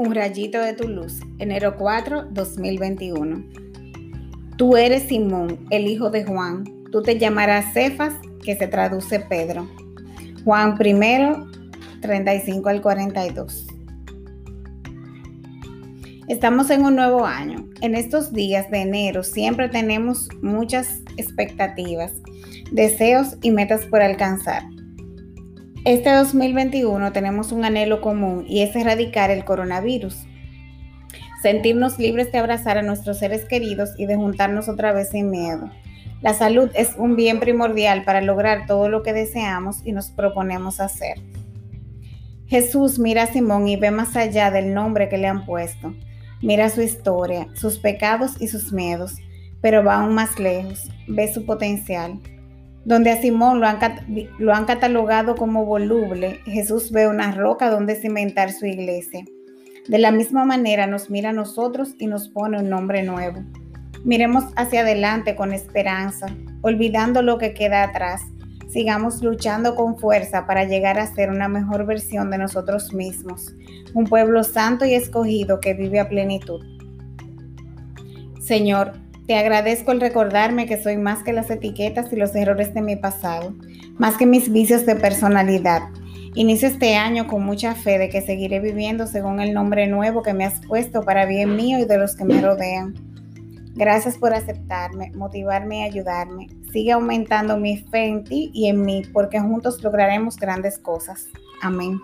Un rayito de tu luz, enero 4, 2021. Tú eres Simón, el hijo de Juan. Tú te llamarás Cefas, que se traduce Pedro. Juan 1, 35 al 42. Estamos en un nuevo año. En estos días de enero siempre tenemos muchas expectativas, deseos y metas por alcanzar. Este 2021 tenemos un anhelo común y es erradicar el coronavirus. Sentirnos libres de abrazar a nuestros seres queridos y de juntarnos otra vez sin miedo. La salud es un bien primordial para lograr todo lo que deseamos y nos proponemos hacer. Jesús mira a Simón y ve más allá del nombre que le han puesto. Mira su historia, sus pecados y sus miedos, pero va aún más lejos, ve su potencial. Donde a Simón lo han, lo han catalogado como voluble, Jesús ve una roca donde cimentar su iglesia. De la misma manera nos mira a nosotros y nos pone un nombre nuevo. Miremos hacia adelante con esperanza, olvidando lo que queda atrás. Sigamos luchando con fuerza para llegar a ser una mejor versión de nosotros mismos, un pueblo santo y escogido que vive a plenitud. Señor, te agradezco el recordarme que soy más que las etiquetas y los errores de mi pasado, más que mis vicios de personalidad. Inicio este año con mucha fe de que seguiré viviendo según el nombre nuevo que me has puesto para bien mío y de los que me rodean. Gracias por aceptarme, motivarme y ayudarme. Sigue aumentando mi fe en ti y en mí, porque juntos lograremos grandes cosas. Amén.